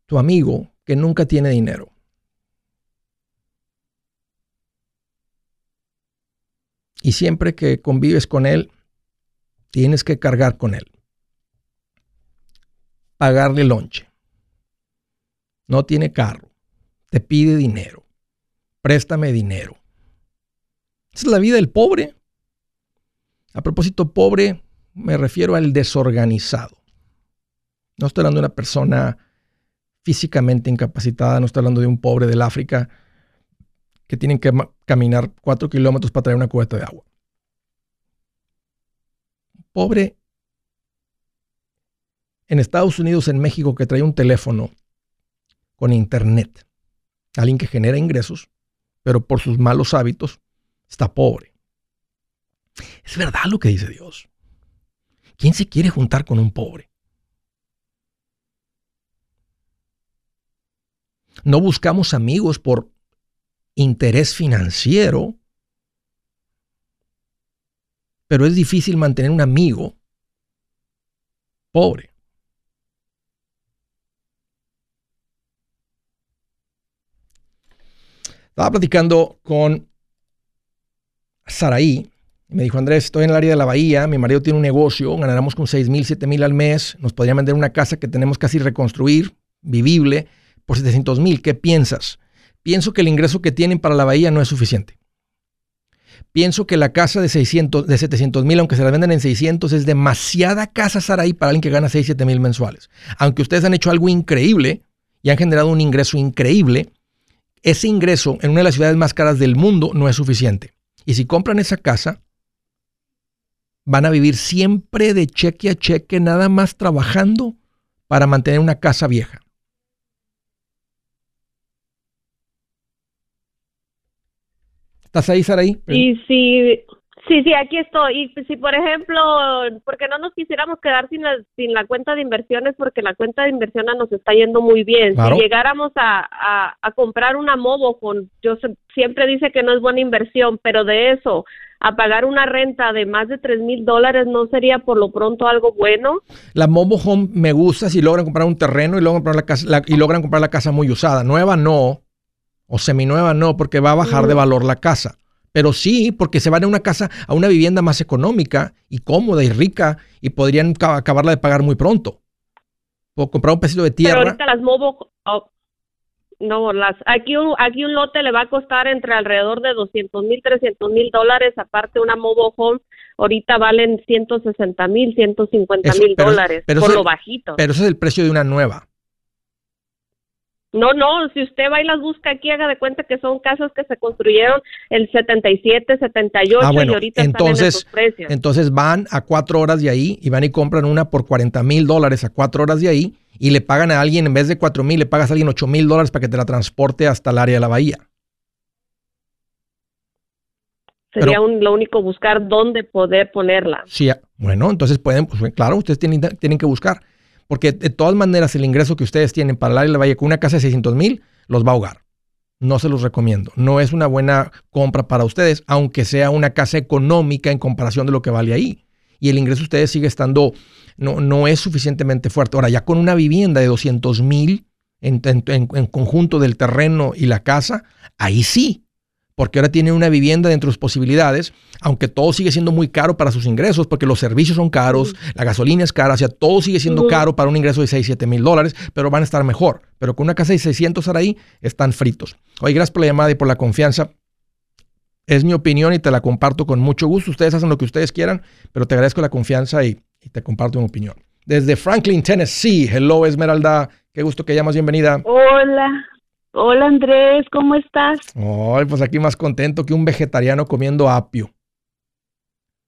tu amigo que nunca tiene dinero. Y siempre que convives con él, tienes que cargar con él. Pagarle lonche. No tiene carro. Te pide dinero. Préstame dinero. Esa es la vida del pobre. A propósito, pobre me refiero al desorganizado. No estoy hablando de una persona físicamente incapacitada, no estoy hablando de un pobre del África que tienen que caminar cuatro kilómetros para traer una cubeta de agua. Pobre en Estados Unidos, en México, que trae un teléfono con internet. Alguien que genera ingresos, pero por sus malos hábitos está pobre. Es verdad lo que dice Dios. ¿Quién se quiere juntar con un pobre? No buscamos amigos por interés financiero, pero es difícil mantener un amigo pobre. Estaba platicando con Saraí. Me dijo, Andrés, estoy en el área de la bahía, mi marido tiene un negocio, ganaremos con 6 mil, 7 mil al mes, nos podrían vender una casa que tenemos casi reconstruir, vivible, por 700 mil. ¿Qué piensas? Pienso que el ingreso que tienen para la bahía no es suficiente. Pienso que la casa de, 600, de 700 mil, aunque se la vendan en 600, es demasiada casa Saraí para alguien que gana 6, 7 mil mensuales. Aunque ustedes han hecho algo increíble y han generado un ingreso increíble, ese ingreso en una de las ciudades más caras del mundo no es suficiente. Y si compran esa casa, van a vivir siempre de cheque a cheque, nada más trabajando para mantener una casa vieja. ¿Estás ahí, Saraí?
Y sí, sí, sí, aquí estoy. Y si, por ejemplo, porque no nos quisiéramos quedar sin la, sin la cuenta de inversiones, porque la cuenta de inversiones nos está yendo muy bien. Si llegáramos a, a, comprar una Mobo, con, yo siempre dice que no es buena inversión, pero de eso a pagar una renta de más de 3 mil dólares no sería por lo pronto algo bueno.
La Mobo Home me gusta si logran comprar un terreno y logran comprar la casa, y logran comprar la casa muy usada. Nueva no, o seminueva no, porque va a bajar de valor la casa. Pero sí, porque se van a una casa, a una vivienda más económica y cómoda y rica y podrían acabarla de pagar muy pronto. O comprar un pedacito de tierra. Pero
ahorita las movo, oh, no, las, aquí un, aquí un lote le va a costar entre alrededor de 200 mil, 300 mil dólares. Aparte una mobile home, ahorita valen 160 mil, 150 mil dólares por lo bajito.
Pero ese es el precio de una nueva.
No, no, si usted va y las busca aquí, haga de cuenta que son casas que se construyeron el 77, 78 ah, y ahorita
entonces,
están en precios.
Entonces van a cuatro horas de ahí y van y compran una por 40 mil dólares a cuatro horas de ahí y le pagan a alguien, en vez de cuatro mil, le pagas a alguien ocho mil dólares para que te la transporte hasta el área de la bahía.
Sería lo único buscar dónde poder ponerla.
Sí, bueno, entonces pueden, pues claro, ustedes tienen, tienen que buscar. Porque de todas maneras el ingreso que ustedes tienen para el área de la Valle con una casa de 600 mil los va a ahogar. No se los recomiendo. No es una buena compra para ustedes, aunque sea una casa económica en comparación de lo que vale ahí. Y el ingreso de ustedes sigue estando, no, no es suficientemente fuerte. Ahora, ya con una vivienda de 200 mil en, en conjunto del terreno y la casa, ahí sí, porque ahora tiene una vivienda dentro de sus posibilidades, aunque todo sigue siendo muy caro para sus ingresos, porque los servicios son caros, la gasolina es cara, o sea, todo sigue siendo caro para un ingreso de 6, 7 mil dólares, pero van a estar mejor. Pero con una casa de 600 ahora ahí, están fritos. Oye, gracias por la llamada y por la confianza. Es mi opinión y te la comparto con mucho gusto. Ustedes hacen lo que ustedes quieran, pero te agradezco la confianza y, y te comparto mi opinión. Desde Franklin, Tennessee. Hello, Esmeralda. Qué gusto que llamas. Bienvenida.
Hola. Hola Andrés, ¿cómo estás?
Ay, pues aquí más contento que un vegetariano comiendo apio.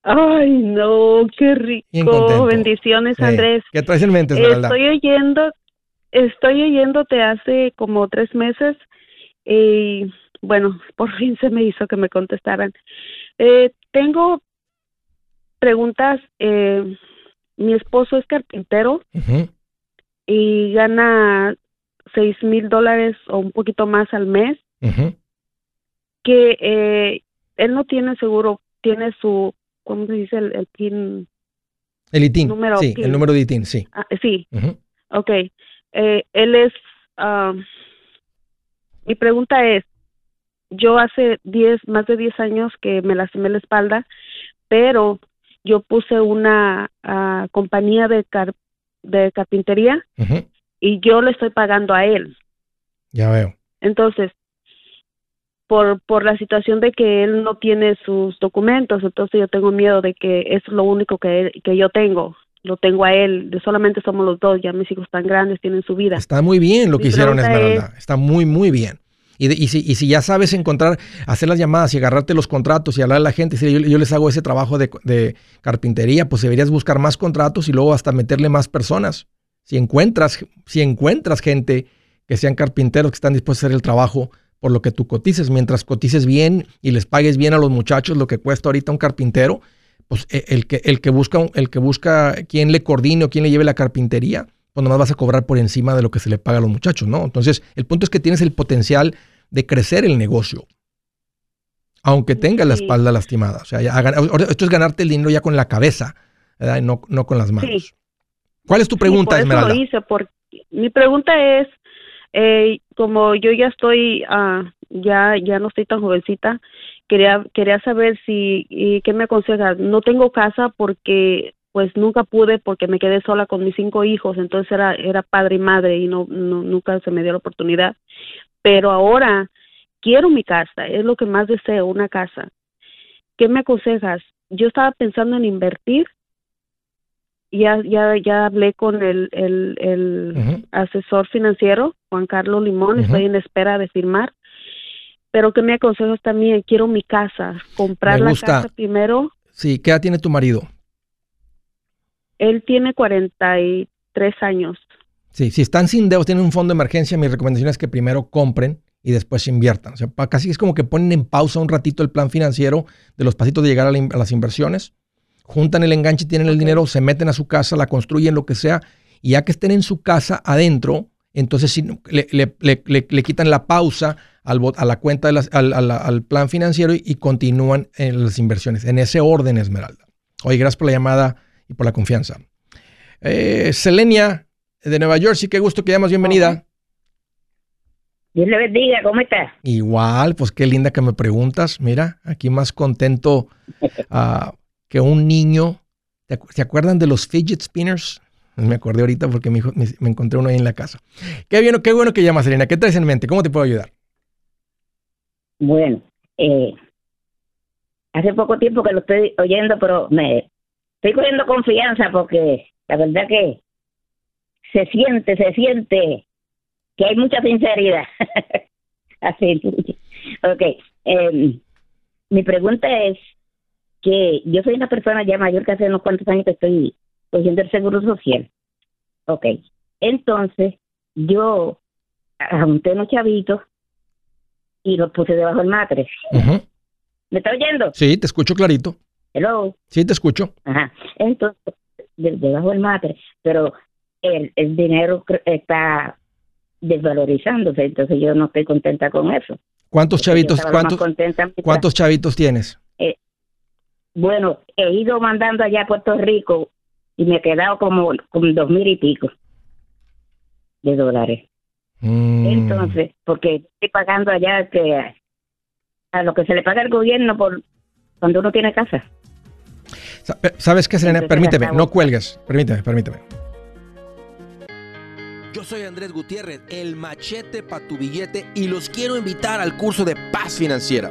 Ay, no, qué rico. Bendiciones, Andrés.
¿Qué traes en mente,
Esmeralda? Estoy oyendo, estoy oyéndote hace como tres meses y bueno, por fin se me hizo que me contestaran. Eh, tengo preguntas. Eh, mi esposo es carpintero y gana seis mil dólares o un poquito más al mes, que eh, él no tiene seguro, tiene su, ¿cómo se dice? El, el PIN.
El ITIN, número, sí, el número de ITIN, sí.
Ah, sí, ok. Eh, él es, ah, mi pregunta es, yo hace diez, más de 10 años que me lastimé la espalda, pero yo puse una uh, compañía de, de carpintería y yo le estoy pagando a él.
Ya veo.
Entonces, por, por la situación de que él no tiene sus documentos, entonces yo tengo miedo de que es lo único que, que yo tengo. Lo tengo a él, de solamente somos los dos, ya mis hijos están grandes, tienen su vida.
Está muy bien lo que hicieron, Esmeralda. Está muy, muy bien. Y, y, si, y, si, ya sabes encontrar, hacer las llamadas y agarrarte los contratos y hablar a la gente, si yo, yo les hago ese trabajo de, de, carpintería, pues deberías buscar más contratos y luego hasta meterle más personas. Si encuentras, si encuentras gente que sean carpinteros que están dispuestos a hacer el trabajo por lo que tú cotices, mientras cotices bien y les pagues bien a los muchachos lo que cuesta ahorita un carpintero, pues e, el que, el que busca, el que busca quien le coordine o quien le lleve la carpintería, pues nomás vas a cobrar por encima de lo que se le paga a los muchachos, ¿no? Entonces, el punto es que tienes el potencial de crecer el negocio, aunque tenga la espalda lastimada. O sea, esto es ganarte el dinero ya con la cabeza, No, no con las manos. ¿Cuál es tu pregunta, Esmeralda?
mi pregunta es, eh, como yo ya estoy, uh, ya, ya no estoy tan jovencita, quería, quería saber si, y ¿qué me aconsejas? No tengo casa porque pues nunca pude porque me quedé sola con mis cinco hijos, entonces era, era padre y madre y no, no, nunca se me dio la oportunidad. Pero ahora quiero mi casa, es lo que más deseo, una casa. ¿Qué me aconsejas? Yo estaba pensando en invertir ya, ya, ya hablé con el, el, asesor financiero, Juan Carlos Limón, estoy en espera de firmar. Pero que me aconsejas también, quiero mi casa, comprar la casa primero.
Sí, ¿qué edad tiene tu marido?
Él tiene 43 años.
Sí, si están sin deudas, tienen un fondo de emergencia, mi recomendación es que primero compren y después inviertan. O sea, casi es como que ponen en pausa un ratito el plan financiero de los pasitos de llegar a las inversiones juntan el enganche, tienen el dinero, se meten a su casa, la construyen, lo que sea, y ya que estén en su casa adentro, entonces le, le, quitan la pausa al, a la cuenta, al, plan financiero y, continúan en las inversiones. En ese orden, Esmeralda. Oye, gracias por la llamada y por la confianza. Eh, Selenia, de Nueva Jersey, qué gusto que llamas, bienvenida.
Dios le bendiga, ¿cómo estás?
Igual, pues qué linda que me preguntas. Mira, aquí más contento. Uh, que un niño, ¿se acuerdan de los fidget spinners? Me acordé ahorita porque me, me, encontré uno ahí en la casa. Qué, bien, qué bueno que llamas, Elena. ¿Qué traes en mente? ¿Cómo te puedo ayudar?
Bueno, eh, hace poco tiempo que lo estoy oyendo, pero me estoy cogiendo confianza porque la verdad que se siente, se siente que hay mucha sinceridad. Así. ok. Em, mi pregunta es que yo soy una persona ya mayor que hace unos cuantos años que estoy cogiendo el seguro social. Ok. Entonces, yo junté unos chavitos y los puse debajo del matre. ¿Me está oyendo?
Sí, te escucho clarito.
Hello.
Sí, te escucho.
Ajá. Entonces, debajo del matre, pero el, el dinero está desvalorizándose, entonces yo no estoy contenta con eso.
¿Cuántos chavitos, cuántos, cuántos chavitos tienes?
Bueno, he ido mandando allá a Puerto Rico y me he quedado como con dos mil y pico de dólares. Mm. Entonces, porque estoy pagando allá que a lo que se le paga el gobierno por cuando uno tiene casa.
¿Sabes qué, Selena? Permíteme, no cuelgues. Permíteme, permíteme.
Yo soy Andrés Gutiérrez, el machete para tu billete, y los quiero invitar al curso de paz financiera.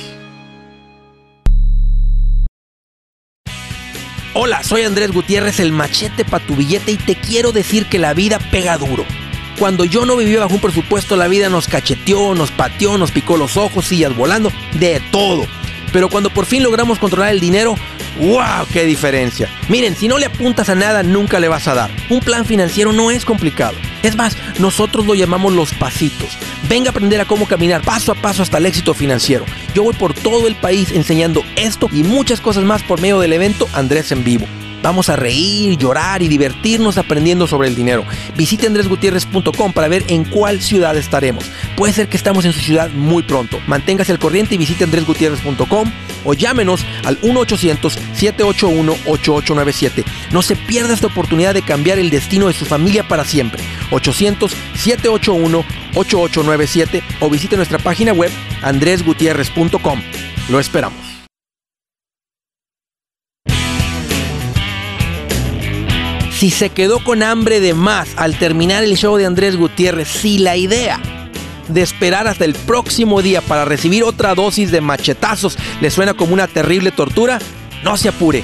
Soy Andrés Gutiérrez, el machete para tu billete y te quiero decir que la vida pega duro. Cuando yo no vivía bajo un presupuesto, la vida nos cacheteó, nos pateó, nos picó los ojos, sillas volando, de todo. Pero cuando por fin logramos controlar el dinero, ¡wow! ¡Qué diferencia! Miren, si no le apuntas a nada, nunca le vas a dar. Un plan financiero no es complicado. Es más, nosotros lo llamamos los pasitos. Venga a aprender a cómo caminar paso a paso hasta el éxito financiero. Yo voy por todo el país enseñando esto y muchas cosas más por medio del evento Andrés en Vivo. Vamos a reír, llorar y divertirnos aprendiendo sobre el dinero. Visite andresgutierrez.com para ver en cuál ciudad estaremos. Puede ser que estamos en su ciudad muy pronto. Manténgase al corriente y visite andresgutierrez.com o llámenos al 1-800-781-8897. No se pierda esta oportunidad de cambiar el destino de su familia para siempre. 800-781-8897 o visite nuestra página web andresgutierrez.com. Lo esperamos. Si se quedó con hambre de más al terminar el show de Andrés Gutiérrez, si la idea de esperar hasta el próximo día para recibir otra dosis de machetazos le suena como una terrible tortura, no se apure.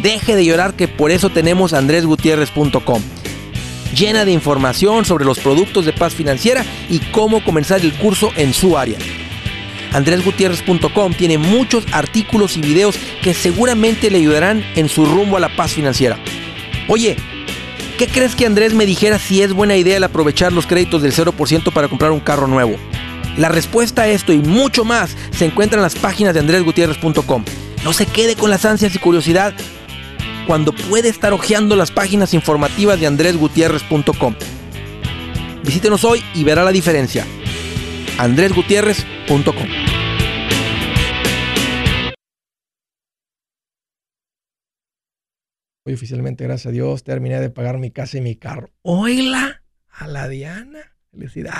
Deje de llorar que por eso tenemos andresgutierrez.com. Llena de información sobre los productos de paz financiera y cómo comenzar el curso en su área. andresgutierrez.com tiene muchos artículos y videos que seguramente le ayudarán en su rumbo a la paz financiera. Oye, ¿qué crees que Andrés me dijera si es buena idea el aprovechar los créditos del 0% para comprar un carro nuevo? La respuesta a esto y mucho más se encuentra en las páginas de andresgutierrez.com. No se quede con las ansias y curiosidad cuando puede estar hojeando las páginas informativas de andresgutierrez.com. Visítenos hoy y verá la diferencia. andresgutierrez.com
Hoy oficialmente, gracias a Dios, terminé de pagar mi casa y mi carro. Oíla a la Diana. Felicidades.